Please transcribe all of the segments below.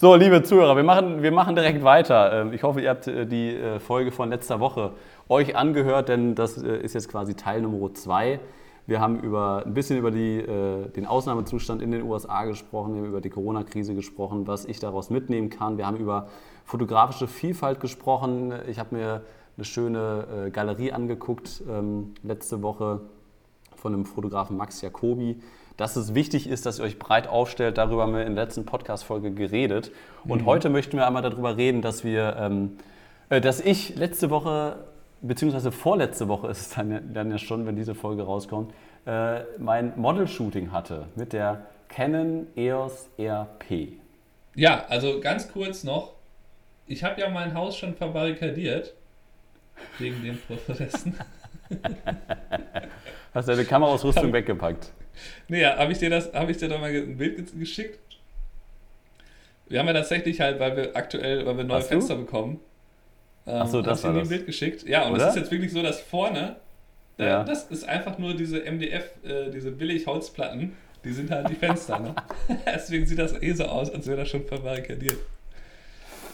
So, liebe Zuhörer, wir machen, wir machen direkt weiter. Ähm, ich hoffe, ihr habt äh, die äh, Folge von letzter Woche euch angehört, denn das äh, ist jetzt quasi Teil Nummer zwei. Wir haben über, ein bisschen über die, den Ausnahmezustand in den USA gesprochen, wir haben über die Corona-Krise gesprochen, was ich daraus mitnehmen kann. Wir haben über fotografische Vielfalt gesprochen. Ich habe mir eine schöne Galerie angeguckt ähm, letzte Woche von dem Fotografen Max Jacobi dass es wichtig ist, dass ihr euch breit aufstellt. Darüber haben wir in der letzten Podcast-Folge geredet. Und mhm. heute möchten wir einmal darüber reden, dass wir, ähm, äh, dass ich letzte Woche, beziehungsweise vorletzte Woche ist es dann, dann ja schon, wenn diese Folge rauskommt, äh, mein Model-Shooting hatte mit der Canon EOS RP. Ja, also ganz kurz noch. Ich habe ja mein Haus schon verbarrikadiert. Wegen den Prozessen. Hast deine Kameraausrüstung weggepackt? Nee, habe ich dir das, habe ich dir doch mal ein Bild geschickt? Wir haben ja tatsächlich halt, weil wir aktuell, weil wir neue Hast Fenster du? bekommen. Ähm, Achso, das war das. ein Bild geschickt. Ja, und es ist jetzt wirklich so, dass vorne, äh, ja. das ist einfach nur diese MDF, äh, diese billig Holzplatten, die sind halt die Fenster. ne? Deswegen sieht das eh so aus, als wäre das schon verbarrikadiert.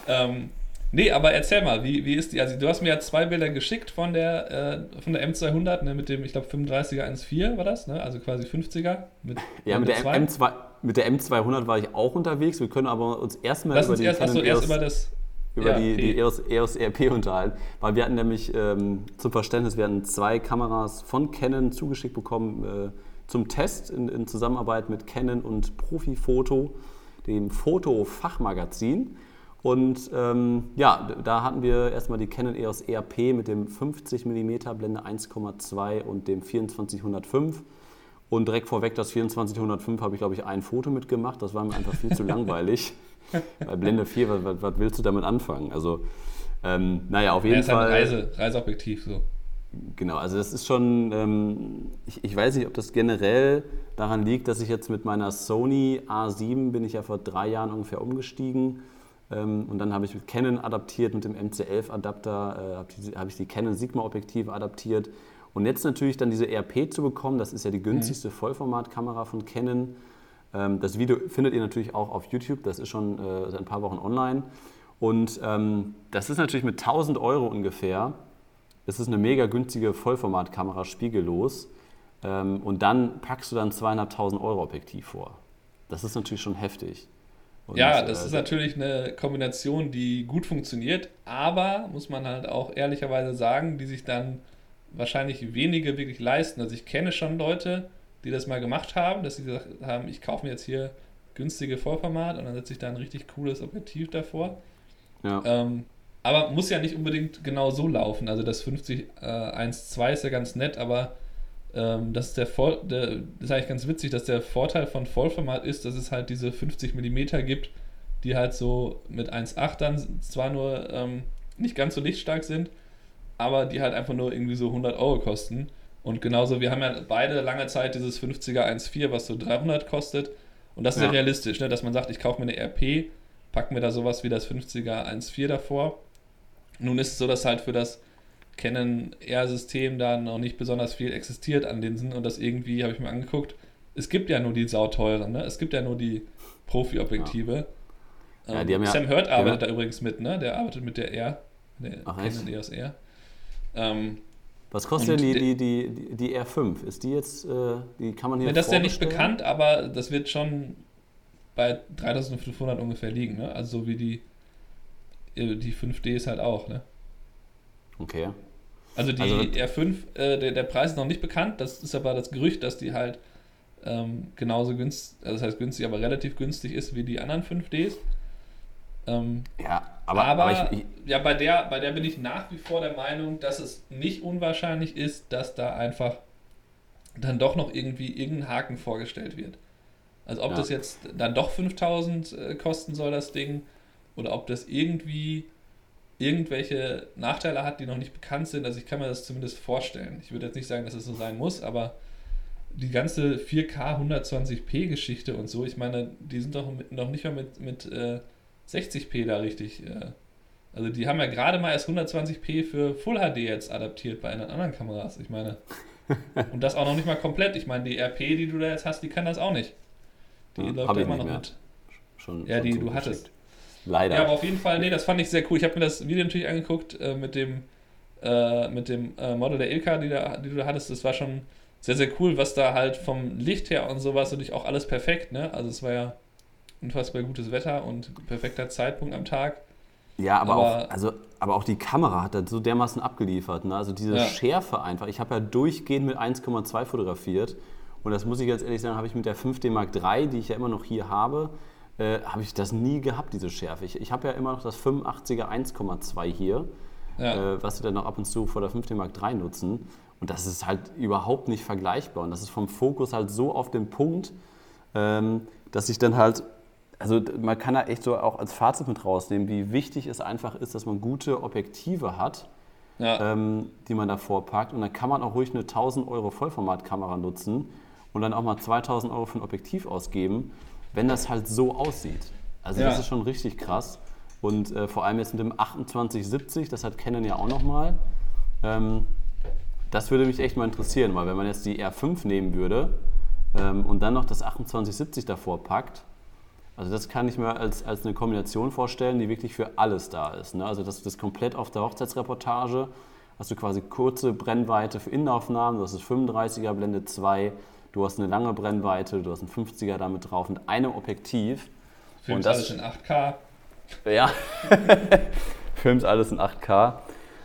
Ähm, Nee, aber erzähl mal, wie, wie ist die? Also, du hast mir ja zwei Bilder geschickt von der, äh, von der M200, ne, mit dem, ich glaube, 35er 1.4 war das, ne? also quasi 50er. Mit ja, mit der, M2, mit der M200 war ich auch unterwegs. Wir können aber uns erstmal über die erst, achso, erst über das über ja, die, die EOS, EOS RP unterhalten, weil wir hatten nämlich ähm, zum Verständnis, wir hatten zwei Kameras von Canon zugeschickt bekommen äh, zum Test in, in Zusammenarbeit mit Canon und Profifoto, dem Foto-Fachmagazin. Und ähm, ja, da hatten wir erstmal die Canon EOS ERP mit dem 50 mm Blende 1,2 und dem 2405. Und direkt vorweg, das 2405 habe ich, glaube ich, ein Foto mitgemacht. Das war mir einfach viel zu langweilig. Bei Blende 4, was, was, was, willst du damit anfangen? Also, ähm, naja, auf jeden ja, Fall. Ist ein Reise, Reiseobjektiv so. Genau, also das ist schon, ähm, ich, ich, weiß nicht, ob das generell daran liegt, dass ich jetzt mit meiner Sony A7 bin ich ja vor drei Jahren ungefähr umgestiegen und dann habe ich mit Canon adaptiert, mit dem MC11-Adapter äh, habe ich die Canon Sigma-Objektive adaptiert. Und jetzt natürlich dann diese RP zu bekommen, das ist ja die günstigste mhm. Vollformatkamera von Canon. Ähm, das Video findet ihr natürlich auch auf YouTube, das ist schon äh, seit ein paar Wochen online. Und ähm, das ist natürlich mit 1000 Euro ungefähr, das ist eine mega günstige Vollformatkamera, spiegellos. Ähm, und dann packst du dann 200.000 Euro Objektiv vor. Das ist natürlich schon heftig. Und, ja, das äh, ist natürlich eine Kombination, die gut funktioniert, aber muss man halt auch ehrlicherweise sagen, die sich dann wahrscheinlich wenige wirklich leisten. Also ich kenne schon Leute, die das mal gemacht haben, dass sie gesagt haben, ich kaufe mir jetzt hier günstige Vollformat und dann setze ich da ein richtig cooles Objektiv davor. Ja. Ähm, aber muss ja nicht unbedingt genau so laufen. Also das 50 äh, 1.2 ist ja ganz nett, aber ähm, das, ist der, Vor der, das ist eigentlich ganz witzig, dass der Vorteil von Vollformat ist, dass es halt diese 50 mm gibt, die halt so mit 1,8 dann zwar nur ähm, nicht ganz so lichtstark sind, aber die halt einfach nur irgendwie so 100 Euro kosten. Und genauso, wir haben ja beide lange Zeit dieses 50er 1.4, was so 300 kostet. Und das ist ja, ja realistisch, ne? dass man sagt, ich kaufe mir eine RP, packe mir da sowas wie das 50er 1.4 davor. Nun ist es so, dass halt für das Canon R-System da noch nicht besonders viel existiert an Linsen und das irgendwie, habe ich mir angeguckt, es gibt ja nur die sauteuren, ne? Es gibt ja nur die Profi-Objektive. Ja. Ähm, ja, Sam Hurt arbeitet da übrigens mit, ne? Der arbeitet mit der R, der Ach, Canon EOS R. Ähm, was kostet denn die, die, die, die, R5? Ist die jetzt, äh, die kann man hier ne, Das ist ja nicht bekannt, aber das wird schon bei 3500 ungefähr liegen, ne? Also so wie die, äh, die 5D ist halt auch, ne? Okay. Also die also, R5, äh, der, der Preis ist noch nicht bekannt, das ist aber das Gerücht, dass die halt ähm, genauso günstig, also das heißt günstig, aber relativ günstig ist wie die anderen 5Ds. Ähm, ja, aber, aber, aber ich, ich, ja, bei der, bei der bin ich nach wie vor der Meinung, dass es nicht unwahrscheinlich ist, dass da einfach dann doch noch irgendwie irgendein Haken vorgestellt wird. Also ob ja. das jetzt dann doch 5000 äh, kosten soll, das Ding, oder ob das irgendwie irgendwelche Nachteile hat, die noch nicht bekannt sind. Also ich kann mir das zumindest vorstellen. Ich würde jetzt nicht sagen, dass es so sein muss, aber die ganze 4K 120p Geschichte und so, ich meine, die sind doch mit, noch nicht mal mit, mit äh, 60p da richtig. Äh, also die haben ja gerade mal erst 120p für Full HD jetzt adaptiert bei anderen Kameras. Ich meine, und das auch noch nicht mal komplett. Ich meine, die RP, die du da jetzt hast, die kann das auch nicht. Die ja, läuft da immer noch mit. Schon, ja, schon die du hattest. Leider. Ja, aber auf jeden Fall, nee, das fand ich sehr cool. Ich habe mir das Video natürlich angeguckt äh, mit dem, äh, mit dem äh, Model der Ilka, die, da, die du da hattest. Das war schon sehr, sehr cool, was da halt vom Licht her und sowas natürlich auch alles perfekt, ne? Also es war ja unfassbar gutes Wetter und perfekter Zeitpunkt am Tag. Ja, aber, aber, auch, also, aber auch die Kamera hat das so dermaßen abgeliefert. Ne? Also diese ja. Schärfe einfach. Ich habe ja durchgehend mit 1,2 fotografiert. Und das muss ich jetzt ehrlich sagen, habe ich mit der 5D Mark III, die ich ja immer noch hier habe, äh, habe ich das nie gehabt, diese Schärfe. Ich, ich habe ja immer noch das 85er 1,2 hier, ja. äh, was wir dann noch ab und zu vor der 5D Mark III nutzen. Und das ist halt überhaupt nicht vergleichbar. Und das ist vom Fokus halt so auf den Punkt, ähm, dass ich dann halt also man kann da echt so auch als Fazit mit rausnehmen, wie wichtig es einfach ist, dass man gute Objektive hat, ja. ähm, die man davor packt. Und dann kann man auch ruhig eine 1000 Euro Vollformatkamera nutzen und dann auch mal 2000 Euro für ein Objektiv ausgeben, wenn das halt so aussieht. Also ja. das ist schon richtig krass. Und äh, vor allem jetzt mit dem 2870, das hat Canon ja auch nochmal. Ähm, das würde mich echt mal interessieren, weil wenn man jetzt die R5 nehmen würde ähm, und dann noch das 2870 davor packt, also das kann ich mir als, als eine Kombination vorstellen, die wirklich für alles da ist. Ne? Also das ist komplett auf der Hochzeitsreportage. Hast du quasi kurze Brennweite für Innenaufnahmen, du hast das 35er Blende 2, du hast eine lange Brennweite, du hast einen 50er damit drauf mit einem Objektiv. Filmst alles in 8K. Ja, filmst alles in 8K.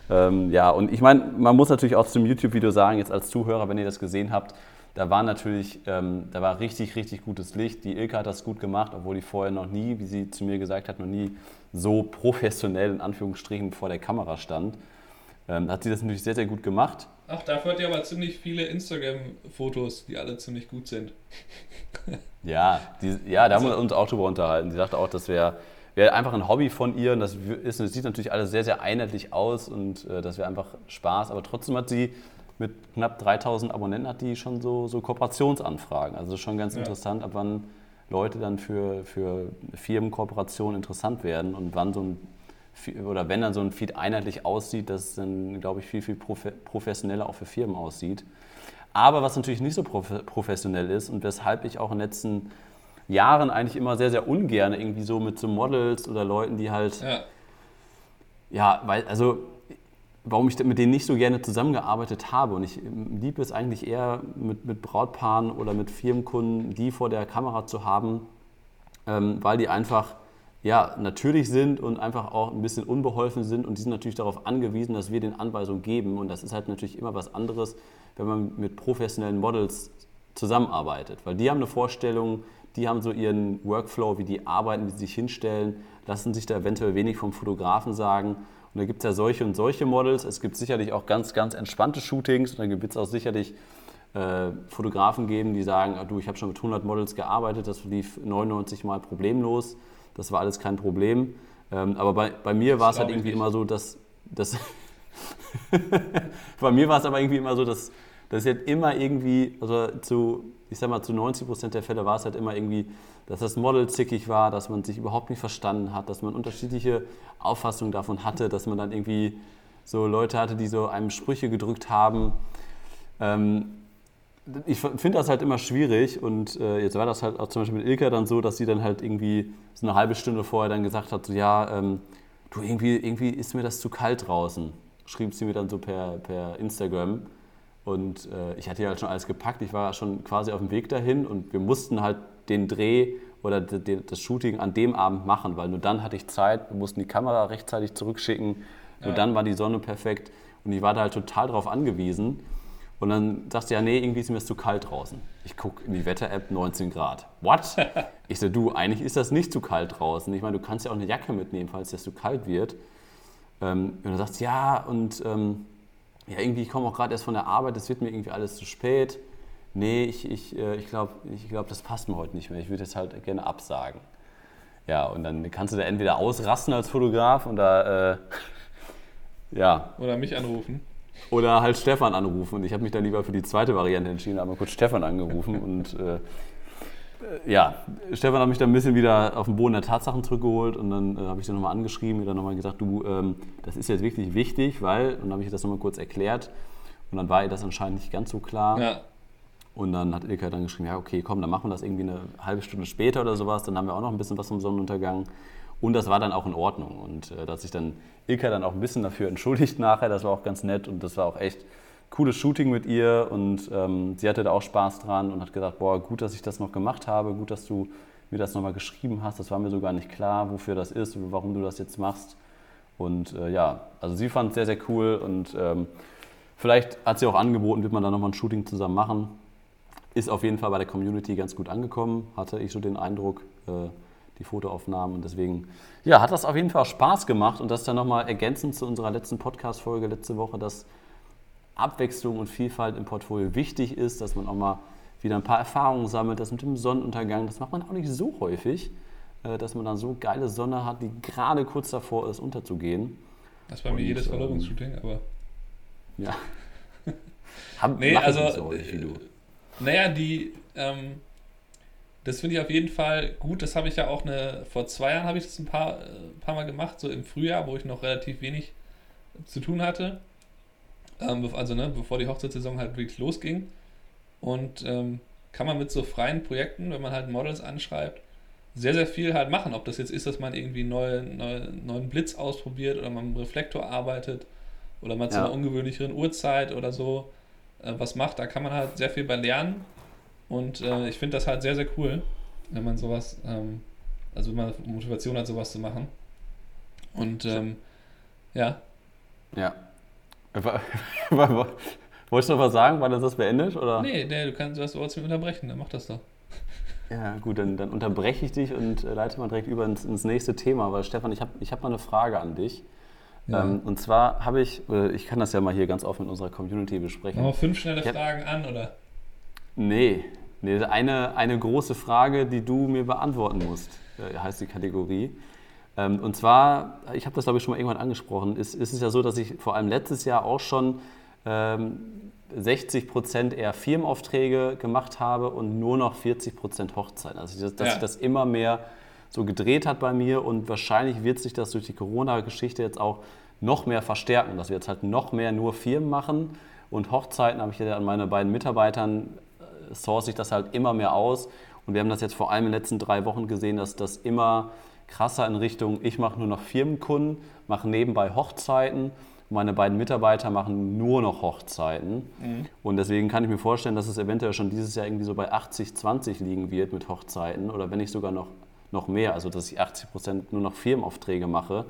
Ähm, ja, und ich meine, man muss natürlich auch zum YouTube-Video sagen, jetzt als Zuhörer, wenn ihr das gesehen habt, da war natürlich, ähm, da war richtig, richtig gutes Licht. Die Ilka hat das gut gemacht, obwohl die vorher noch nie, wie sie zu mir gesagt hat, noch nie so professionell in Anführungsstrichen vor der Kamera stand. Ähm, hat sie das natürlich sehr, sehr gut gemacht. Ach, dafür hat ihr aber ziemlich viele Instagram-Fotos, die alle ziemlich gut sind. ja, die, ja, da haben wir uns auch drüber unterhalten. Sie sagte auch, das wäre wär einfach ein Hobby von ihr und das, ist, das sieht natürlich alles sehr, sehr einheitlich aus und äh, das wäre einfach Spaß. Aber trotzdem hat sie mit knapp 3000 Abonnenten hat die schon so, so Kooperationsanfragen. Also schon ganz ja. interessant, ab wann Leute dann für, für Firmenkooperationen interessant werden und wann so ein oder wenn dann so ein Feed einheitlich aussieht, dass es dann, glaube ich, viel, viel professioneller auch für Firmen aussieht. Aber was natürlich nicht so professionell ist und weshalb ich auch in den letzten Jahren eigentlich immer sehr, sehr ungern irgendwie so mit so Models oder Leuten, die halt, ja, ja weil, also warum ich mit denen nicht so gerne zusammengearbeitet habe. Und ich liebe es eigentlich eher mit, mit Brautpaaren oder mit Firmenkunden, die vor der Kamera zu haben, ähm, weil die einfach ja, natürlich sind und einfach auch ein bisschen unbeholfen sind. Und die sind natürlich darauf angewiesen, dass wir den Anweisungen geben. Und das ist halt natürlich immer was anderes, wenn man mit professionellen Models zusammenarbeitet. Weil die haben eine Vorstellung, die haben so ihren Workflow, wie die arbeiten, wie sie sich hinstellen, lassen sich da eventuell wenig vom Fotografen sagen. Und da gibt es ja solche und solche Models. Es gibt sicherlich auch ganz, ganz entspannte Shootings. Und dann gibt es auch sicherlich äh, Fotografen geben, die sagen, ah, du, ich habe schon mit 100 Models gearbeitet, das lief 99 Mal problemlos. Das war alles kein Problem. Ähm, aber bei, bei mir war es halt irgendwie immer so, dass... dass bei mir war es aber irgendwie immer so, dass, dass halt immer irgendwie, also zu, ich sag mal, zu 90 Prozent der Fälle war es halt immer irgendwie dass das Model zickig war, dass man sich überhaupt nicht verstanden hat, dass man unterschiedliche Auffassungen davon hatte, dass man dann irgendwie so Leute hatte, die so einem Sprüche gedrückt haben. Ähm, ich finde das halt immer schwierig und äh, jetzt war das halt auch zum Beispiel mit Ilka dann so, dass sie dann halt irgendwie so eine halbe Stunde vorher dann gesagt hat, so ja, ähm, du irgendwie, irgendwie ist mir das zu kalt draußen, schrieb sie mir dann so per, per Instagram und äh, ich hatte ja halt schon alles gepackt, ich war schon quasi auf dem Weg dahin und wir mussten halt den Dreh oder das Shooting an dem Abend machen, weil nur dann hatte ich Zeit, wir mussten die Kamera rechtzeitig zurückschicken, nur ja. dann war die Sonne perfekt und ich war da halt total drauf angewiesen. Und dann sagst du ja, nee, irgendwie ist mir das zu kalt draußen. Ich gucke in die Wetter-App 19 Grad. What? Ich so, du, eigentlich ist das nicht zu kalt draußen. Ich meine, du kannst ja auch eine Jacke mitnehmen, falls es zu kalt wird. Ähm, und dann sagst du, ja, und ähm, ja, irgendwie, ich komme auch gerade erst von der Arbeit, es wird mir irgendwie alles zu spät nee, ich, ich, äh, ich glaube, ich glaub, das passt mir heute nicht mehr, ich würde jetzt halt gerne absagen. Ja, und dann kannst du da entweder ausrasten als Fotograf oder, äh, ja. Oder mich anrufen. Oder halt Stefan anrufen. Und ich habe mich dann lieber für die zweite Variante entschieden, habe mal kurz Stefan angerufen und äh, ja, Stefan hat mich dann ein bisschen wieder auf den Boden der Tatsachen zurückgeholt und dann äh, habe ich dann nochmal angeschrieben und dann nochmal gesagt, du, ähm, das ist jetzt wirklich wichtig, weil, und dann habe ich das nochmal kurz erklärt und dann war ihr das anscheinend nicht ganz so klar. Ja. Und dann hat Ilka dann geschrieben, ja okay, komm, dann machen wir das irgendwie eine halbe Stunde später oder sowas. Dann haben wir auch noch ein bisschen was vom Sonnenuntergang. Und das war dann auch in Ordnung. Und äh, dass sich dann Ilka dann auch ein bisschen dafür entschuldigt nachher, das war auch ganz nett und das war auch echt cooles Shooting mit ihr und ähm, sie hatte da auch Spaß dran und hat gesagt, boah, gut, dass ich das noch gemacht habe, gut, dass du mir das nochmal geschrieben hast, das war mir so gar nicht klar, wofür das ist warum du das jetzt machst. Und äh, ja, also sie fand es sehr, sehr cool und ähm, vielleicht hat sie auch angeboten, wird man da nochmal ein Shooting zusammen machen. Ist auf jeden Fall bei der Community ganz gut angekommen, hatte ich so den Eindruck, äh, die Fotoaufnahmen. Und deswegen, ja, hat das auf jeden Fall Spaß gemacht. Und das dann nochmal ergänzend zu unserer letzten Podcast-Folge letzte Woche, dass Abwechslung und Vielfalt im Portfolio wichtig ist, dass man auch mal wieder ein paar Erfahrungen sammelt. Das mit dem Sonnenuntergang, das macht man auch nicht so häufig. Äh, dass man dann so geile Sonne hat, die gerade kurz davor ist, unterzugehen. Das bei mir jedes ähm, Verlobungsshooting, aber. Ja. Hab, nee, also. So häufig, wie du. Äh, naja, die. Ähm, das finde ich auf jeden Fall gut. Das habe ich ja auch eine. Vor zwei Jahren habe ich das ein paar, äh, paar Mal gemacht, so im Frühjahr, wo ich noch relativ wenig zu tun hatte. Ähm, also, ne, bevor die Hochzeitssaison halt wirklich losging. Und ähm, kann man mit so freien Projekten, wenn man halt Models anschreibt, sehr, sehr viel halt machen. Ob das jetzt ist, dass man irgendwie neuen neue, neuen Blitz ausprobiert oder man mit einem Reflektor arbeitet oder man ja. zu einer ungewöhnlicheren Uhrzeit oder so äh, was macht, da kann man halt sehr viel bei lernen. Und äh, ich finde das halt sehr, sehr cool, wenn man sowas, ähm, also wenn man Motivation hat, sowas zu machen. Und ähm, ja. Ja. Wolltest du noch was sagen? War das das beendet? Oder? Nee, nee, du kannst das trotzdem unterbrechen, dann mach das doch. Ja, gut, dann, dann unterbreche ich dich und äh, leite mal direkt über ins, ins nächste Thema, weil Stefan, ich habe ich hab mal eine Frage an dich. Ja. Ähm, und zwar habe ich, ich kann das ja mal hier ganz offen in unserer Community besprechen. Machen wir fünf schnelle hab, Fragen an, oder? Nee, nee eine, eine große Frage, die du mir beantworten musst, äh, heißt die Kategorie. Ähm, und zwar, ich habe das glaube ich schon mal irgendwann angesprochen, ist, ist es ja so, dass ich vor allem letztes Jahr auch schon ähm, 60 Prozent eher Firmenaufträge gemacht habe und nur noch 40 Prozent Hochzeiten. Also dass, dass ja. sich das immer mehr so gedreht hat bei mir und wahrscheinlich wird sich das durch die Corona-Geschichte jetzt auch noch mehr verstärken, dass wir jetzt halt noch mehr nur Firmen machen und Hochzeiten habe ich ja an meine beiden Mitarbeitern source ich das halt immer mehr aus und wir haben das jetzt vor allem in den letzten drei Wochen gesehen, dass das immer krasser in Richtung, ich mache nur noch Firmenkunden, mache nebenbei Hochzeiten meine beiden Mitarbeiter machen nur noch Hochzeiten. Mhm. Und deswegen kann ich mir vorstellen, dass es eventuell schon dieses Jahr irgendwie so bei 80, 20 liegen wird mit Hochzeiten oder wenn nicht sogar noch, noch mehr. Also, dass ich 80 Prozent nur noch Firmenaufträge mache.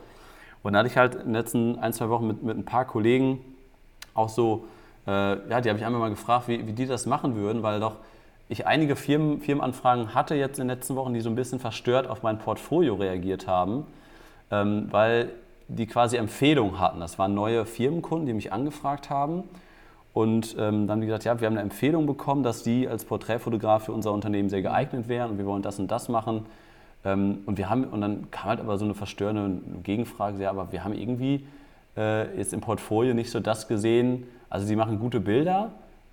Und da hatte ich halt in den letzten ein, zwei Wochen mit, mit ein paar Kollegen auch so, äh, ja, die habe ich einmal mal gefragt, wie, wie die das machen würden, weil doch ich einige Firmen, Firmenanfragen hatte jetzt in den letzten Wochen, die so ein bisschen verstört auf mein Portfolio reagiert haben. Ähm, weil die quasi Empfehlungen hatten. Das waren neue Firmenkunden, die mich angefragt haben. Und ähm, dann haben die gesagt, ja, wir haben eine Empfehlung bekommen, dass die als Porträtfotograf für unser Unternehmen sehr geeignet wären und wir wollen das und das machen. Ähm, und, wir haben, und dann kam halt aber so eine verstörende Gegenfrage, ja, aber wir haben irgendwie äh, jetzt im Portfolio nicht so das gesehen, also sie machen gute Bilder,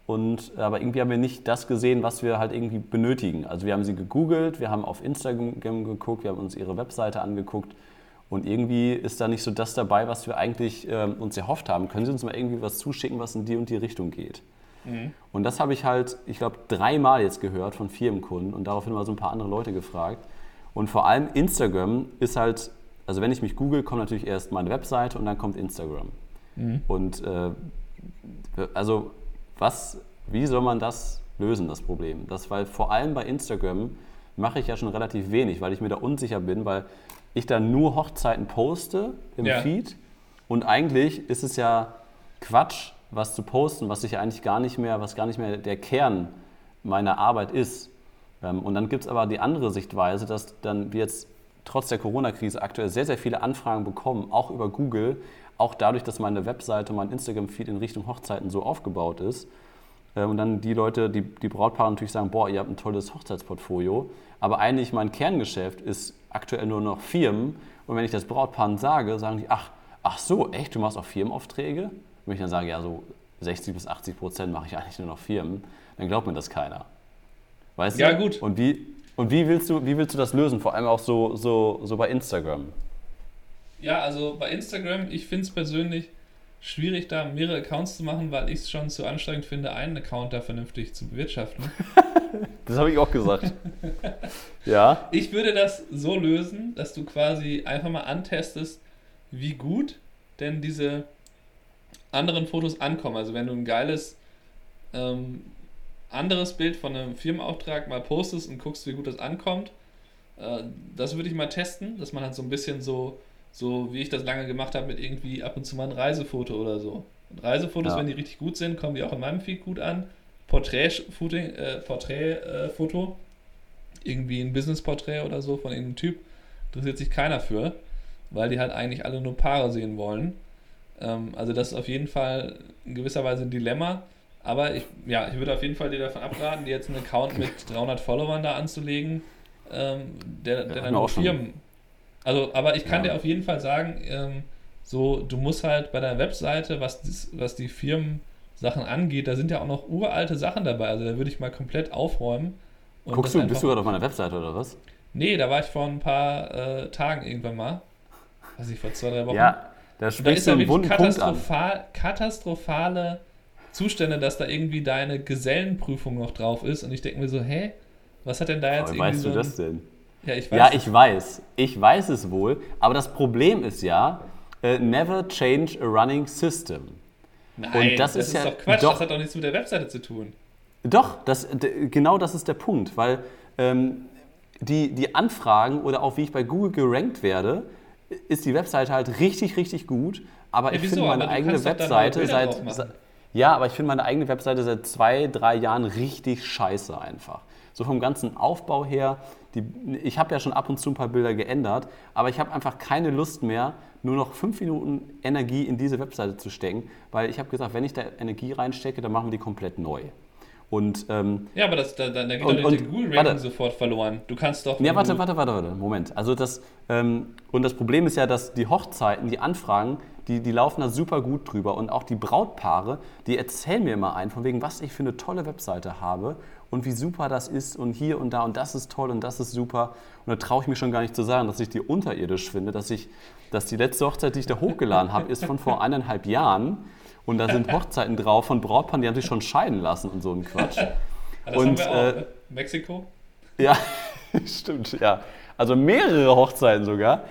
und, aber irgendwie haben wir nicht das gesehen, was wir halt irgendwie benötigen. Also wir haben sie gegoogelt, wir haben auf Instagram geguckt, wir haben uns ihre Webseite angeguckt und irgendwie ist da nicht so das dabei, was wir eigentlich ähm, uns erhofft haben. Können Sie uns mal irgendwie was zuschicken, was in die und die Richtung geht? Mhm. Und das habe ich halt, ich glaube, dreimal jetzt gehört von Firmenkunden und daraufhin mal so ein paar andere Leute gefragt. Und vor allem Instagram ist halt, also wenn ich mich google, kommt natürlich erst meine Webseite und dann kommt Instagram. Mhm. Und äh, also was, wie soll man das lösen, das Problem? Das, weil vor allem bei Instagram mache ich ja schon relativ wenig, weil ich mir da unsicher bin, weil ich dann nur Hochzeiten poste im ja. Feed und eigentlich ist es ja Quatsch, was zu posten, was sich eigentlich gar nicht mehr, was gar nicht mehr der Kern meiner Arbeit ist. Ähm, und dann gibt es aber die andere Sichtweise, dass dann wir jetzt trotz der Corona-Krise aktuell sehr, sehr viele Anfragen bekommen, auch über Google, auch dadurch, dass meine Webseite, mein Instagram-Feed in Richtung Hochzeiten so aufgebaut ist. Ähm, und dann die Leute, die, die Brautpaare natürlich sagen, boah, ihr habt ein tolles Hochzeitsportfolio. Aber eigentlich mein Kerngeschäft ist aktuell nur noch Firmen. Und wenn ich das Brautpaaren sage, sagen die, ach, ach so, echt, du machst auch Firmenauffträge? Wenn ich dann sage, ja, so 60 bis 80 Prozent mache ich eigentlich nur noch Firmen, dann glaubt mir das keiner. Weißt ja, du? gut. Und wie, und wie willst du, wie willst du das lösen? Vor allem auch so, so, so bei Instagram. Ja, also bei Instagram, ich finde es persönlich schwierig, da mehrere Accounts zu machen, weil ich es schon zu anstrengend finde, einen Account da vernünftig zu bewirtschaften. das habe ich auch gesagt. ja. Ich würde das so lösen, dass du quasi einfach mal antestest, wie gut denn diese anderen Fotos ankommen. Also wenn du ein geiles ähm, anderes Bild von einem Firmenauftrag mal postest und guckst, wie gut das ankommt, äh, das würde ich mal testen, dass man halt so ein bisschen so, so wie ich das lange gemacht habe, mit irgendwie ab und zu mal ein Reisefoto oder so. Und Reisefotos, ja. wenn die richtig gut sind, kommen die auch in meinem Feed gut an. Porträtfoto, äh, Porträt, äh, irgendwie ein Business-Porträt oder so von irgendeinem Typ, interessiert sich keiner für, weil die halt eigentlich alle nur Paare sehen wollen. Ähm, also das ist auf jeden Fall in gewisser Weise ein Dilemma. Aber ich, ja, ich würde auf jeden Fall dir davon abraten, dir jetzt einen Account mit 300 Followern da anzulegen, ähm, der, der dann nur Firmen. Also, aber ich kann ja. dir auf jeden Fall sagen, ähm, so, du musst halt bei deiner Webseite, was, was die Firmensachen angeht, da sind ja auch noch uralte Sachen dabei. Also da würde ich mal komplett aufräumen. Guckst du, bist du gerade auf meiner Webseite oder was? Nee, da war ich vor ein paar äh, Tagen irgendwann mal. Also ich vor zwei, drei Wochen. Ja, da sprichst da du einen wunden katastrophal, Punkt an. katastrophale Zustände, dass da irgendwie deine Gesellenprüfung noch drauf ist und ich denke mir so, hä, was hat denn da jetzt aber irgendwie weißt so du das denn? Ja, ich weiß. Ja, ich weiß. Ich weiß es wohl. Aber das Problem ist ja, uh, never change a running system. Nein, und das, das ist, ja doch Quatsch. Doch, das hat doch nichts mit der Webseite zu tun. Doch, das, genau das ist der Punkt, weil ähm, die, die Anfragen oder auch wie ich bei Google gerankt werde, ist die Webseite halt richtig, richtig gut. Aber ja, ich finde meine eigene Webseite seit, ja, aber ich finde meine eigene Webseite seit zwei, drei Jahren richtig scheiße einfach. So vom ganzen Aufbau her, die, ich habe ja schon ab und zu ein paar Bilder geändert, aber ich habe einfach keine Lust mehr, nur noch fünf Minuten Energie in diese Webseite zu stecken, weil ich habe gesagt, wenn ich da Energie reinstecke, dann machen wir die komplett neu. Und, ähm, ja, aber das, da, da geht und, doch der Google-Ranking sofort verloren. Du kannst doch. Ja, warte, warte, warte, warte, Moment. Also das, ähm, und das Problem ist ja, dass die Hochzeiten, die Anfragen, die, die laufen da super gut drüber. Und auch die Brautpaare, die erzählen mir immer ein, von wegen, was ich für eine tolle Webseite habe und wie super das ist und hier und da und das ist toll und das ist super. Und da traue ich mir schon gar nicht zu sagen, dass ich die unterirdisch finde, dass ich, dass die letzte Hochzeit, die ich da hochgeladen habe, ist von vor eineinhalb Jahren und da sind Hochzeiten drauf von Brautpaaren, die haben sich schon scheiden lassen und so ein Quatsch. das und, haben wir auch, äh, ne? Mexiko? Ja, stimmt, ja. Also mehrere Hochzeiten sogar.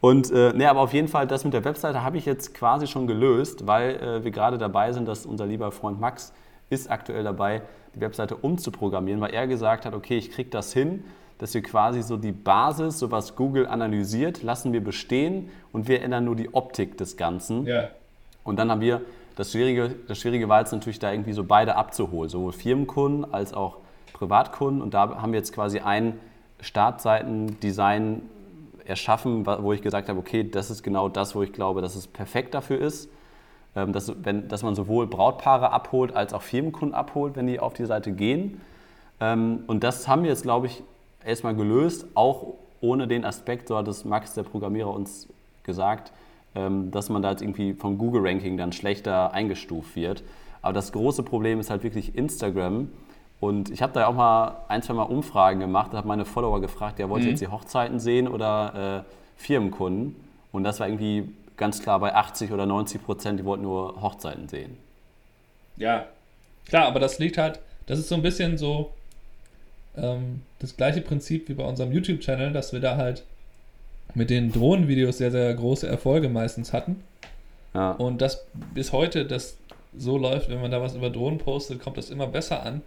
Und äh, ne, aber auf jeden Fall, das mit der Webseite habe ich jetzt quasi schon gelöst, weil äh, wir gerade dabei sind, dass unser lieber Freund Max ist aktuell dabei, die Webseite umzuprogrammieren, weil er gesagt hat, okay, ich kriege das hin, dass wir quasi so die Basis, so was Google analysiert, lassen wir bestehen und wir ändern nur die Optik des Ganzen. Ja. Und dann haben wir das Schwierige, das Schwierige war jetzt natürlich da irgendwie so beide abzuholen, sowohl Firmenkunden als auch Privatkunden. Und da haben wir jetzt quasi ein Startseitendesign erschaffen, wo ich gesagt habe, okay, das ist genau das, wo ich glaube, dass es perfekt dafür ist. Ähm, dass, wenn, dass man sowohl Brautpaare abholt als auch Firmenkunden abholt, wenn die auf die Seite gehen. Ähm, und das haben wir jetzt, glaube ich, erstmal gelöst, auch ohne den Aspekt, so hat es Max, der Programmierer, uns gesagt, ähm, dass man da jetzt irgendwie vom Google-Ranking dann schlechter eingestuft wird. Aber das große Problem ist halt wirklich Instagram. Und ich habe da auch mal ein, zwei Mal Umfragen gemacht, da habe meine Follower gefragt, ja, wollt ihr mhm. jetzt die Hochzeiten sehen oder äh, Firmenkunden? Und das war irgendwie ganz klar bei 80 oder 90 Prozent, die wollten nur Hochzeiten sehen. Ja, klar, aber das liegt halt, das ist so ein bisschen so ähm, das gleiche Prinzip wie bei unserem YouTube-Channel, dass wir da halt mit den Drohnenvideos sehr, sehr große Erfolge meistens hatten. Ja. Und das bis heute das so läuft, wenn man da was über Drohnen postet, kommt das immer besser an.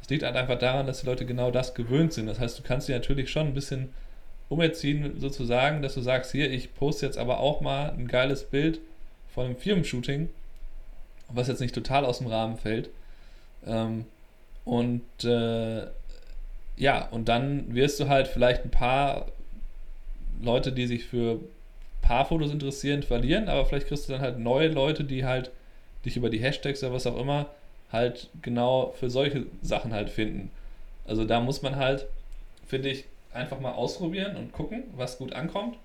Das liegt halt einfach daran, dass die Leute genau das gewöhnt sind. Das heißt, du kannst dir natürlich schon ein bisschen umerziehen, sozusagen, dass du sagst, hier, ich poste jetzt aber auch mal ein geiles Bild von einem Firmenshooting, was jetzt nicht total aus dem Rahmen fällt. Ähm, und äh, ja, und dann wirst du halt vielleicht ein paar Leute, die sich für Paarfotos interessieren, verlieren, aber vielleicht kriegst du dann halt neue Leute, die halt dich über die Hashtags oder was auch immer halt genau für solche Sachen halt finden. Also da muss man halt, finde ich, einfach mal ausprobieren und gucken, was gut ankommt.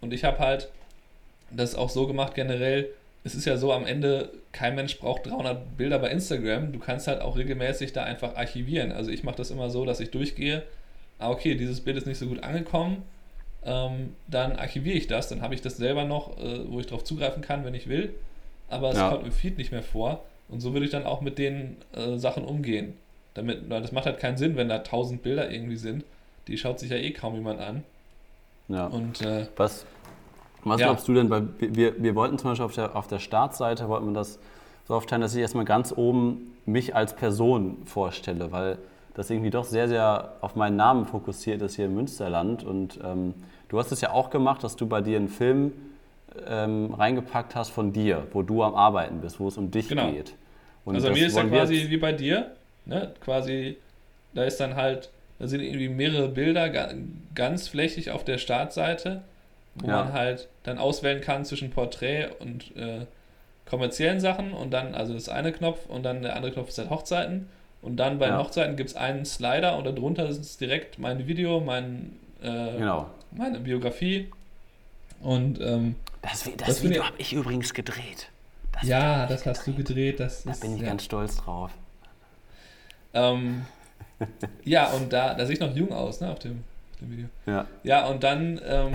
Und ich habe halt das auch so gemacht generell, es ist ja so am Ende, kein Mensch braucht 300 Bilder bei Instagram. Du kannst halt auch regelmäßig da einfach archivieren. Also ich mache das immer so, dass ich durchgehe, ah okay, dieses Bild ist nicht so gut angekommen, ähm, dann archiviere ich das, dann habe ich das selber noch, äh, wo ich darauf zugreifen kann, wenn ich will. aber es ja. kommt im Feed nicht mehr vor. Und so würde ich dann auch mit den äh, Sachen umgehen. Damit, das macht halt keinen Sinn, wenn da tausend Bilder irgendwie sind. Die schaut sich ja eh kaum jemand an. Ja. Und, äh, was was ja. glaubst du denn? Weil wir, wir wollten zum Beispiel auf der, auf der Startseite, wollten wir das so aufteilen, dass ich erstmal ganz oben mich als Person vorstelle, weil das irgendwie doch sehr, sehr auf meinen Namen fokussiert ist hier im Münsterland. Und ähm, du hast es ja auch gemacht, dass du bei dir einen Film ähm, reingepackt hast von dir, wo du am Arbeiten bist, wo es um dich genau. geht. Und also mir ist ja quasi wie bei dir, ne? quasi, da ist dann halt, da sind irgendwie mehrere Bilder ganz flächig auf der Startseite, wo ja. man halt dann auswählen kann zwischen Porträt und äh, kommerziellen Sachen und dann, also das eine Knopf und dann der andere Knopf ist halt Hochzeiten. Und dann bei ja. Hochzeiten gibt es einen Slider und darunter ist es direkt mein Video, mein, äh, genau. meine Biografie. Und ähm, das, das, das Video habe ich übrigens gedreht. Das ja, das hast gedreht. du gedreht. Das da ist, bin ich ja. ganz stolz drauf. Ähm, ja, und da, da sehe ich noch jung aus, ne, auf dem, auf dem Video. Ja. Ja, und dann ähm,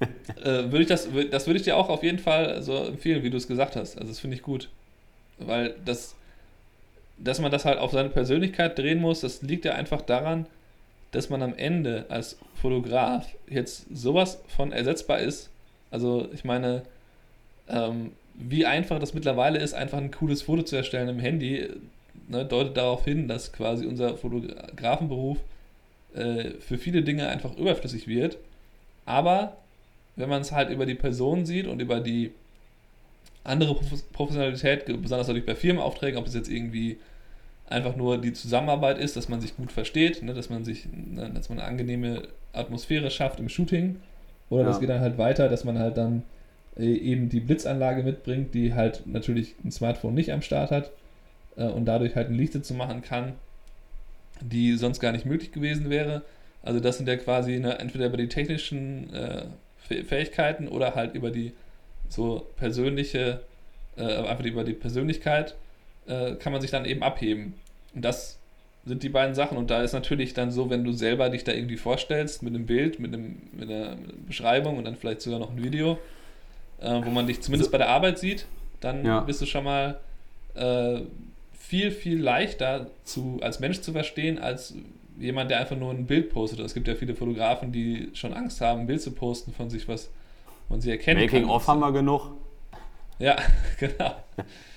äh, würde ich das, das würde ich dir auch auf jeden Fall so empfehlen, wie du es gesagt hast. Also das finde ich gut. Weil das, dass man das halt auf seine Persönlichkeit drehen muss, das liegt ja einfach daran, dass man am Ende als Fotograf jetzt sowas von ersetzbar ist. Also ich meine, ähm, wie einfach das mittlerweile ist, einfach ein cooles Foto zu erstellen im Handy, ne, deutet darauf hin, dass quasi unser Fotografenberuf äh, für viele Dinge einfach überflüssig wird. Aber wenn man es halt über die Person sieht und über die andere Professionalität, besonders natürlich bei Firmenaufträgen, ob es jetzt irgendwie einfach nur die Zusammenarbeit ist, dass man sich gut versteht, ne, dass man sich, ne, dass man eine angenehme Atmosphäre schafft im Shooting. Oder ja. das geht dann halt weiter, dass man halt dann äh, eben die Blitzanlage mitbringt, die halt natürlich ein Smartphone nicht am Start hat äh, und dadurch halt ein Lichte zu machen kann, die sonst gar nicht möglich gewesen wäre. Also das sind ja quasi ne, entweder über die technischen äh, Fähigkeiten oder halt über die so persönliche, äh, einfach über die Persönlichkeit äh, kann man sich dann eben abheben. Und das sind die beiden Sachen. Und da ist natürlich dann so, wenn du selber dich da irgendwie vorstellst mit einem Bild, mit, einem, mit, einer, Beschreibung und dann vielleicht sogar noch ein Video, äh, wo man dich zumindest so. bei der Arbeit sieht, dann ja. bist du schon mal äh, viel, viel leichter zu, als Mensch zu verstehen, als jemand, der einfach nur ein Bild postet. Es gibt ja viele Fotografen, die schon Angst haben, ein Bild zu posten von sich, was man sie erkennt. Making-of haben wir genug. Ja, genau.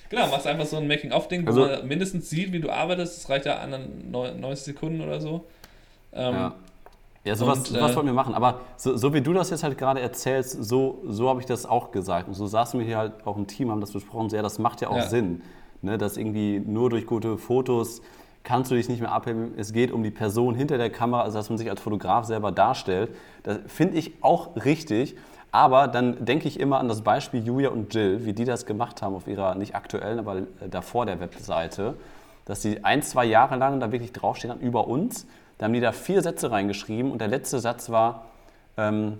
Genau, machst einfach so ein Making-of-Ding, wo also, man mindestens sieht, wie du arbeitest. Das reicht ja an 90 Sekunden oder so. Ähm, ja. Ja, sowas, und, sowas äh, wollten wir machen. Aber so, so, wie du das jetzt halt gerade erzählst, so, so habe ich das auch gesagt. Und so saßen wir hier halt auch im Team, haben das besprochen. So, ja, das macht ja auch ja. Sinn. Ne? Dass irgendwie nur durch gute Fotos kannst du dich nicht mehr abheben. Es geht um die Person hinter der Kamera, also dass man sich als Fotograf selber darstellt. Das finde ich auch richtig. Aber dann denke ich immer an das Beispiel Julia und Jill, wie die das gemacht haben auf ihrer nicht aktuellen, aber davor der Webseite, dass sie ein, zwei Jahre lang da wirklich draufstehen haben, über uns. Da haben die da vier Sätze reingeschrieben und der letzte Satz war, ähm,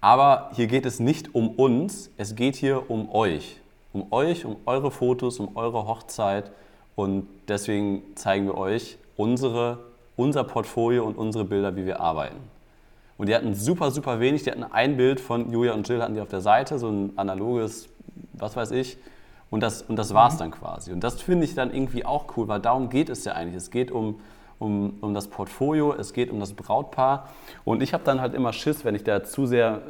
aber hier geht es nicht um uns, es geht hier um euch. Um euch, um eure Fotos, um eure Hochzeit, und deswegen zeigen wir euch unsere, unser Portfolio und unsere Bilder, wie wir arbeiten. Und die hatten super, super wenig. Die hatten ein Bild von Julia und Jill hatten die auf der Seite, so ein analoges, was weiß ich. Und das, und das war es mhm. dann quasi. Und das finde ich dann irgendwie auch cool, weil darum geht es ja eigentlich. Es geht um, um, um das Portfolio, es geht um das Brautpaar. Und ich habe dann halt immer Schiss, wenn ich da zu sehr,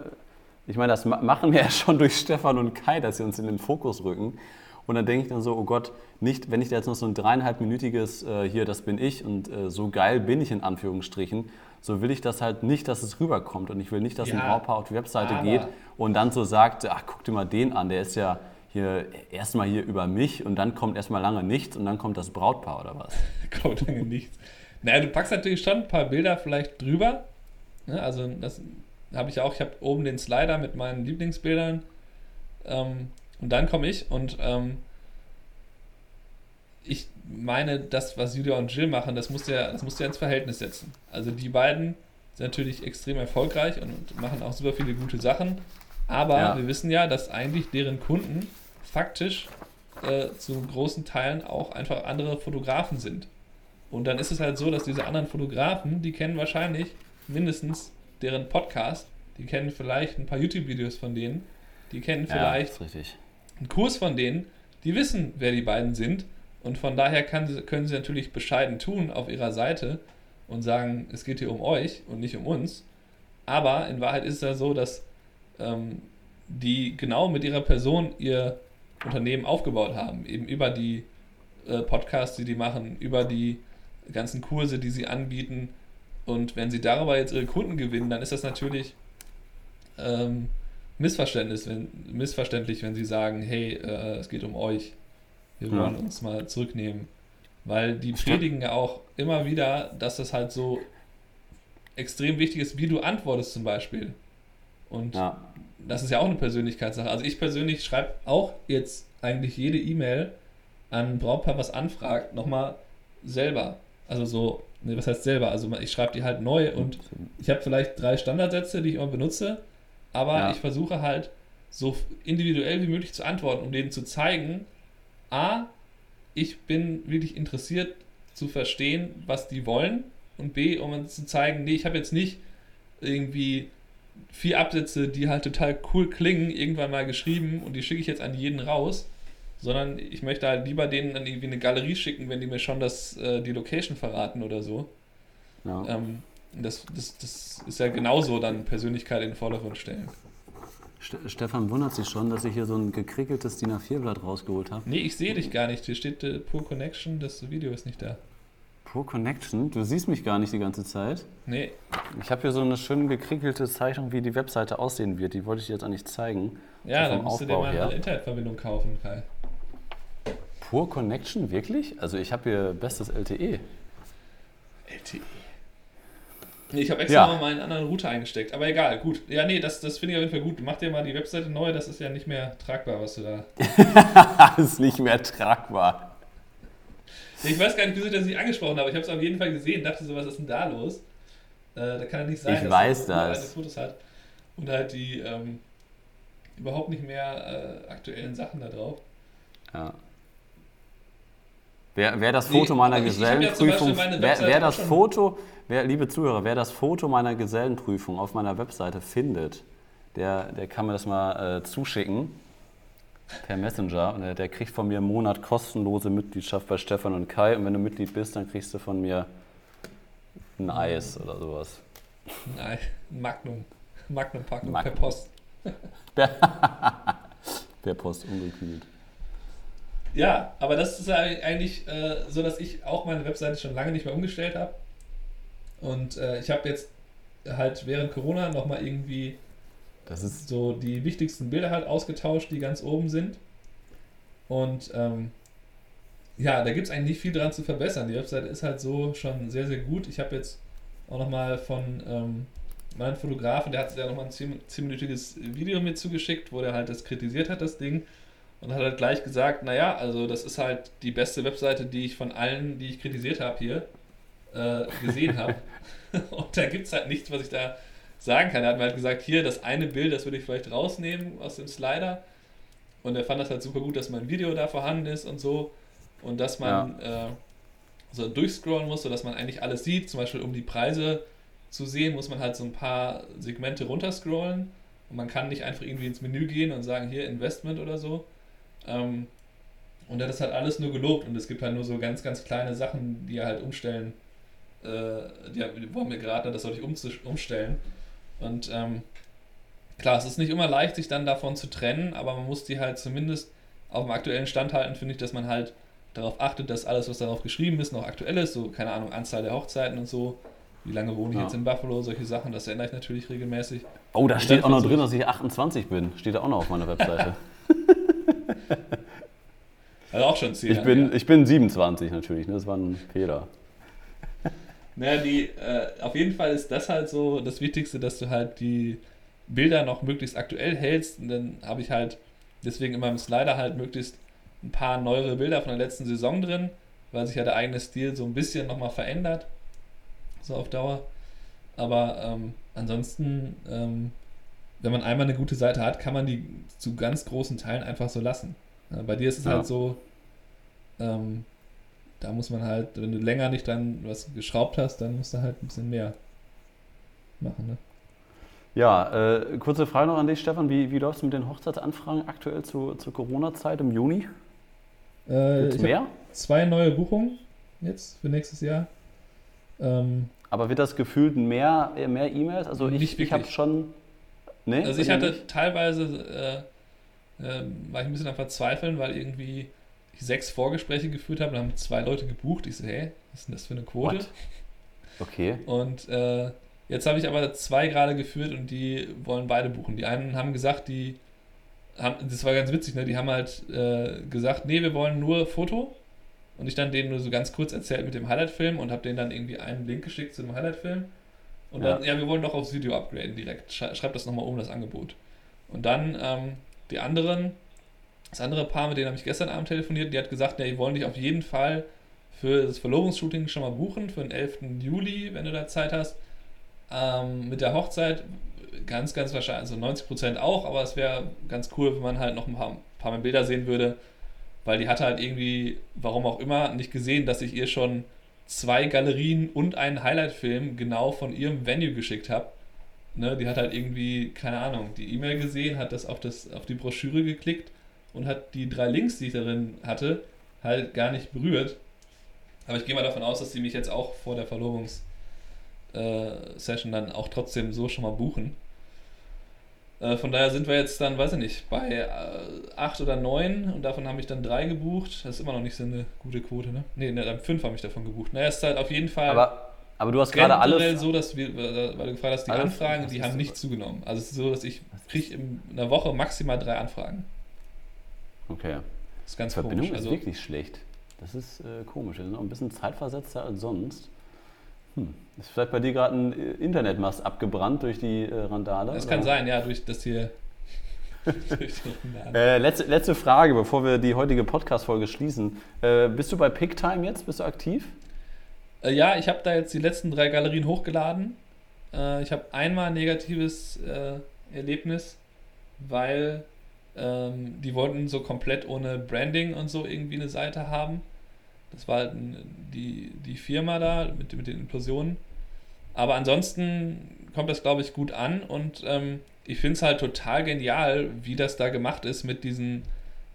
ich meine, das machen wir ja schon durch Stefan und Kai, dass sie uns in den Fokus rücken. Und dann denke ich dann so, oh Gott, nicht, wenn ich da jetzt noch so ein dreieinhalbminütiges, äh, hier, das bin ich und äh, so geil bin ich in Anführungsstrichen, so will ich das halt nicht, dass es rüberkommt. Und ich will nicht, dass ja, ein Brautpaar auf die Webseite geht und dann so sagt, ach, guck dir mal den an, der ist ja hier erstmal hier über mich und dann kommt erstmal lange nichts und dann kommt das Brautpaar oder was? kommt lange nichts. Naja, du packst natürlich schon ein paar Bilder vielleicht drüber. Ne? Also das habe ich auch, ich habe oben den Slider mit meinen Lieblingsbildern. Ähm, und dann komme ich und ähm, ich meine, das, was Julia und Jill machen, das musst du ja, das musst du ja ins Verhältnis setzen. Also die beiden sind natürlich extrem erfolgreich und machen auch super viele gute Sachen. Aber ja. wir wissen ja, dass eigentlich deren Kunden faktisch äh, zu großen Teilen auch einfach andere Fotografen sind. Und dann ist es halt so, dass diese anderen Fotografen, die kennen wahrscheinlich mindestens deren Podcast, die kennen vielleicht ein paar YouTube-Videos von denen, die kennen vielleicht ja, ein Kurs von denen, die wissen, wer die beiden sind und von daher kann, können sie natürlich bescheiden tun auf ihrer Seite und sagen, es geht hier um euch und nicht um uns. Aber in Wahrheit ist es ja so, dass ähm, die genau mit ihrer Person ihr Unternehmen aufgebaut haben, eben über die äh, Podcasts, die die machen, über die ganzen Kurse, die sie anbieten. Und wenn sie darüber jetzt ihre Kunden gewinnen, dann ist das natürlich ähm, Missverständnis, wenn, missverständlich, wenn sie sagen, hey, äh, es geht um euch. Wir wollen ja. uns mal zurücknehmen. Weil die predigen ja auch immer wieder, dass das halt so extrem wichtig ist, wie du antwortest zum Beispiel. Und ja. das ist ja auch eine Persönlichkeitssache. Also ich persönlich schreibe auch jetzt eigentlich jede E-Mail an Brautpaar, was anfragt, nochmal selber. Also so, ne, was heißt selber? Also ich schreibe die halt neu und ich habe vielleicht drei Standardsätze, die ich immer benutze, aber ja. ich versuche halt so individuell wie möglich zu antworten, um denen zu zeigen, A, ich bin wirklich interessiert zu verstehen, was die wollen und B, um zu zeigen, nee, ich habe jetzt nicht irgendwie vier Absätze, die halt total cool klingen, irgendwann mal geschrieben und die schicke ich jetzt an jeden raus, sondern ich möchte halt lieber denen dann irgendwie eine Galerie schicken, wenn die mir schon das, äh, die Location verraten oder so. Ja. Ähm, das, das, das ist ja genauso dann Persönlichkeit in den Vordergrund stellen. Stefan wundert sich schon, dass ich hier so ein gekrickeltes DIN A4-Blatt rausgeholt habe. Nee, ich sehe dich gar nicht. Hier steht äh, Pure Connection, das Video ist nicht da. Pure Connection? Du siehst mich gar nicht die ganze Zeit. Nee. Ich habe hier so eine schön gekrickelte Zeichnung, wie die Webseite aussehen wird. Die wollte ich dir jetzt eigentlich zeigen. Ja, dann musst Aufbau du dir mal her. eine Internetverbindung kaufen, Kai. Pure Connection, wirklich? Also ich habe hier bestes LTE. LTE. Ich habe extra ja. mal meinen anderen Router eingesteckt, aber egal, gut. Ja, nee, das, das finde ich auf jeden Fall gut. Mach dir mal die Webseite neu, das ist ja nicht mehr tragbar, was du da. das ist nicht mehr tragbar. Ich weiß gar nicht, wieso ich das nicht angesprochen habe. Ich habe es auf jeden Fall gesehen, dachte so, was ist denn da los? Äh, da kann ja nicht sein, ich dass weiß er das. Fotos hat und halt die ähm, überhaupt nicht mehr äh, aktuellen Sachen da drauf. Ja. Wer, wer das Foto nee, meiner Gesellenprüfung, ja wer, wer das Foto, wer, liebe Zuhörer, wer das Foto meiner Gesellenprüfung auf meiner Webseite findet, der, der kann mir das mal äh, zuschicken per Messenger. Und der, der, kriegt von mir einen Monat kostenlose Mitgliedschaft bei Stefan und Kai. Und wenn du Mitglied bist, dann kriegst du von mir ein Eis oder sowas. Nein, Magnum. Magnum-Packung Magnum. per Post. per Post, ungekühlt. Ja, aber das ist eigentlich äh, so, dass ich auch meine Webseite schon lange nicht mehr umgestellt habe. Und äh, ich habe jetzt halt während Corona nochmal irgendwie das ist so die wichtigsten Bilder halt ausgetauscht, die ganz oben sind. Und ähm, ja, da gibt es eigentlich nicht viel dran zu verbessern. Die Webseite ist halt so schon sehr, sehr gut. Ich habe jetzt auch nochmal von ähm, meinem Fotografen, der hat ja nochmal ein zehnminütiges Video mir zugeschickt, wo der halt das kritisiert hat, das Ding und hat halt gleich gesagt, naja, also das ist halt die beste Webseite, die ich von allen, die ich kritisiert habe hier, äh, gesehen habe. und da gibt es halt nichts, was ich da sagen kann. Er hat mir halt gesagt, hier, das eine Bild, das würde ich vielleicht rausnehmen aus dem Slider. Und er fand das halt super gut, dass mein Video da vorhanden ist und so. Und dass man ja. äh, so durchscrollen muss, sodass man eigentlich alles sieht. Zum Beispiel, um die Preise zu sehen, muss man halt so ein paar Segmente runterscrollen. Und man kann nicht einfach irgendwie ins Menü gehen und sagen, hier Investment oder so, ähm, und er hat das halt alles nur gelobt und es gibt halt nur so ganz, ganz kleine Sachen, die er halt umstellen, äh, die, wo er mir geraten das soll ich um, umstellen. Und ähm, klar, es ist nicht immer leicht, sich dann davon zu trennen, aber man muss die halt zumindest auf dem aktuellen Stand halten, finde ich, dass man halt darauf achtet, dass alles, was darauf geschrieben ist, noch aktuell ist. So, keine Ahnung, Anzahl der Hochzeiten und so. Wie lange wohne ich ja. jetzt in Buffalo? Solche Sachen, das ändere ich natürlich regelmäßig. Oh, da steht auch noch drin, dass ich 28 bin. Steht da auch noch auf meiner Webseite. Also auch schon 10 ich bin, ich bin 27 natürlich, ne? das war ein Fehler. Naja, die, äh, auf jeden Fall ist das halt so das Wichtigste, dass du halt die Bilder noch möglichst aktuell hältst. Und dann habe ich halt deswegen immer im Slider halt möglichst ein paar neuere Bilder von der letzten Saison drin, weil sich ja der eigene Stil so ein bisschen nochmal verändert. So auf Dauer. Aber ähm, ansonsten, ähm, wenn man einmal eine gute Seite hat, kann man die zu ganz großen Teilen einfach so lassen. Bei dir ist es ja. halt so, ähm, da muss man halt, wenn du länger nicht dann was geschraubt hast, dann musst du halt ein bisschen mehr machen. Ne? Ja, äh, kurze Frage noch an dich, Stefan. Wie, wie läuft es mit den Hochzeitsanfragen aktuell zu, zur Corona-Zeit im Juni? Äh, Gibt's mehr? Zwei neue Buchungen jetzt für nächstes Jahr. Ähm, Aber wird das gefühlt mehr mehr E-Mails? Also ich, ich habe schon. Nee, also ich hatte nicht? teilweise äh, äh, war ich ein bisschen am Verzweifeln, weil irgendwie ich sechs Vorgespräche geführt habe und haben zwei Leute gebucht. Ich so, hey, was ist denn das für eine Quote? What? Okay. Und äh, jetzt habe ich aber zwei gerade geführt und die wollen beide buchen. Die einen haben gesagt, die haben, das war ganz witzig, ne? Die haben halt äh, gesagt, nee, wir wollen nur Foto. Und ich dann denen nur so ganz kurz erzählt mit dem Highlight-Film und habe denen dann irgendwie einen Link geschickt zu dem Highlight-Film. Und dann, ja. ja, wir wollen doch aufs Video upgraden direkt. Schreibt das nochmal um, das Angebot. Und dann ähm, die anderen, das andere Paar, mit denen habe ich gestern Abend telefoniert, die hat gesagt, ja, die wollen dich auf jeden Fall für das Verlobungsshooting schon mal buchen, für den 11. Juli, wenn du da Zeit hast. Ähm, mit der Hochzeit ganz, ganz wahrscheinlich, also 90% auch, aber es wäre ganz cool, wenn man halt noch ein paar, paar mehr Bilder sehen würde, weil die hatte halt irgendwie, warum auch immer, nicht gesehen, dass ich ihr schon zwei Galerien und einen Highlight-Film genau von ihrem Venue geschickt habe. Ne, die hat halt irgendwie, keine Ahnung, die E-Mail gesehen, hat das auf, das auf die Broschüre geklickt und hat die drei Links, die ich darin hatte, halt gar nicht berührt. Aber ich gehe mal davon aus, dass sie mich jetzt auch vor der Verlobungs-Session äh, dann auch trotzdem so schon mal buchen. Äh, von daher sind wir jetzt dann, weiß ich nicht, bei äh, acht oder neun und davon habe ich dann drei gebucht. Das ist immer noch nicht so eine gute Quote, ne? Ne, ne fünf habe ich davon gebucht. Naja, ist halt auf jeden Fall. Aber, aber du hast gerade alles. so, dass wir, weil du gefragt hast, die alles, Anfragen, die haben nicht zugenommen. Also es ist so, dass ich kriege in einer Woche maximal drei Anfragen. Okay. Das ist ganz Verbindung komisch. ist also, wirklich schlecht. Das ist äh, komisch. Wir sind auch ein bisschen zeitversetzter als sonst. Hm. Ist vielleicht bei dir gerade ein äh, Internetmast abgebrannt durch die äh, Randale? Das kann sein, ja, durch das hier. äh, letzte, letzte Frage, bevor wir die heutige Podcast-Folge schließen. Äh, bist du bei PickTime jetzt? Bist du aktiv? Äh, ja, ich habe da jetzt die letzten drei Galerien hochgeladen. Äh, ich habe einmal ein negatives Erlebnis, weil ähm, die wollten so komplett ohne Branding und so irgendwie eine Seite haben. Das war halt die, die Firma da mit, mit den Implosionen. Aber ansonsten kommt das, glaube ich, gut an und ähm, ich finde es halt total genial, wie das da gemacht ist mit diesen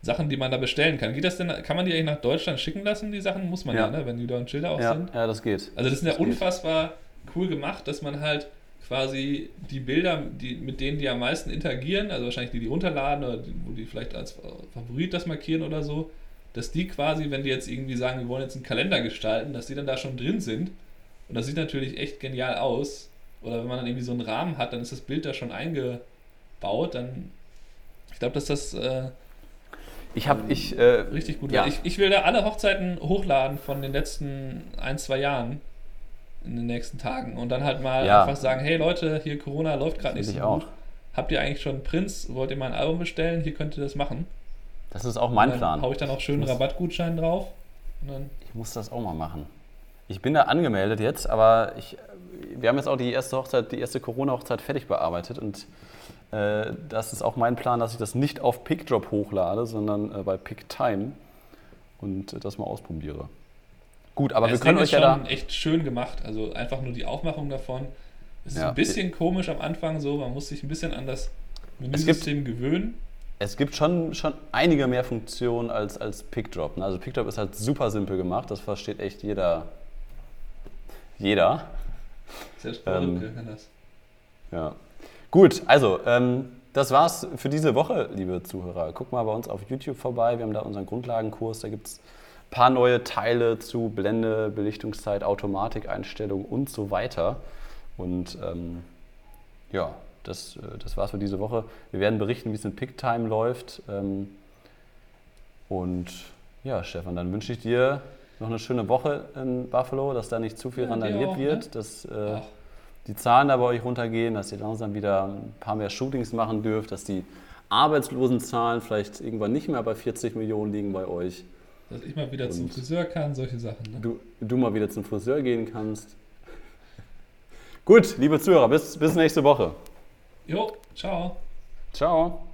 Sachen, die man da bestellen kann. Geht das denn, kann man die eigentlich nach Deutschland schicken lassen, die Sachen? Muss man ja, ja ne? wenn die da und Schilder auch ja, sind. Ja, das geht. Also das ist ja unfassbar cool gemacht, dass man halt quasi die Bilder, die, mit denen die am meisten interagieren, also wahrscheinlich die, die runterladen oder die, wo die vielleicht als Favorit das markieren oder so, dass die quasi, wenn die jetzt irgendwie sagen, wir wollen jetzt einen Kalender gestalten, dass die dann da schon drin sind. Und das sieht natürlich echt genial aus. Oder wenn man dann irgendwie so einen Rahmen hat, dann ist das Bild da schon eingebaut. Dann, ich glaube, dass das äh, ich habe ähm, ich äh, richtig gut. Ja. Ich, ich will da alle Hochzeiten hochladen von den letzten ein zwei Jahren in den nächsten Tagen und dann halt mal ja. einfach sagen, hey Leute, hier Corona läuft gerade nicht so gut. Auch. Habt ihr eigentlich schon einen Prinz? Wollt ihr mal ein Album bestellen? Hier könnt ihr das machen. Das ist auch mein Plan. Hau ich dann auch schön einen Rabattgutschein drauf. ich muss das auch mal machen. Ich bin da angemeldet jetzt, aber ich, wir haben jetzt auch die erste Hochzeit, die erste Corona-Hochzeit fertig bearbeitet und äh, das ist auch mein Plan, dass ich das nicht auf PickDrop hochlade, sondern äh, bei PickTime und äh, das mal ausprobiere. Gut, aber ja, wir können euch ja da echt schön gemacht. Also einfach nur die Aufmachung davon. Es ist ja. ein bisschen komisch am Anfang so, man muss sich ein bisschen an das Menüsystem gewöhnen es gibt schon, schon einige mehr Funktionen als, als PickDrop. Ne? Also PickDrop ist halt super simpel gemacht, das versteht echt jeder. Jeder. Selbst ähm, kann das. Ja. Gut, also ähm, das war's für diese Woche, liebe Zuhörer. Guckt mal bei uns auf YouTube vorbei. Wir haben da unseren Grundlagenkurs. Da gibt es ein paar neue Teile zu Blende, Belichtungszeit, Automatikeinstellung und so weiter. Und ähm, ja, das, äh, das war's für diese Woche. Wir werden berichten, wie es in Picktime läuft. Ähm, und ja, Stefan, dann wünsche ich dir noch eine schöne Woche in Buffalo, dass da nicht zu viel ja, randaliert auch, wird, ne? dass äh, die Zahlen da bei euch runtergehen, dass ihr langsam wieder ein paar mehr Shootings machen dürft, dass die Arbeitslosenzahlen vielleicht irgendwann nicht mehr bei 40 Millionen liegen bei euch. Dass ich mal wieder Und zum Friseur kann, solche Sachen. Ne? Du, du mal wieder zum Friseur gehen kannst. Gut, liebe Zuhörer, bis, bis nächste Woche. Jo, ciao. Ciao.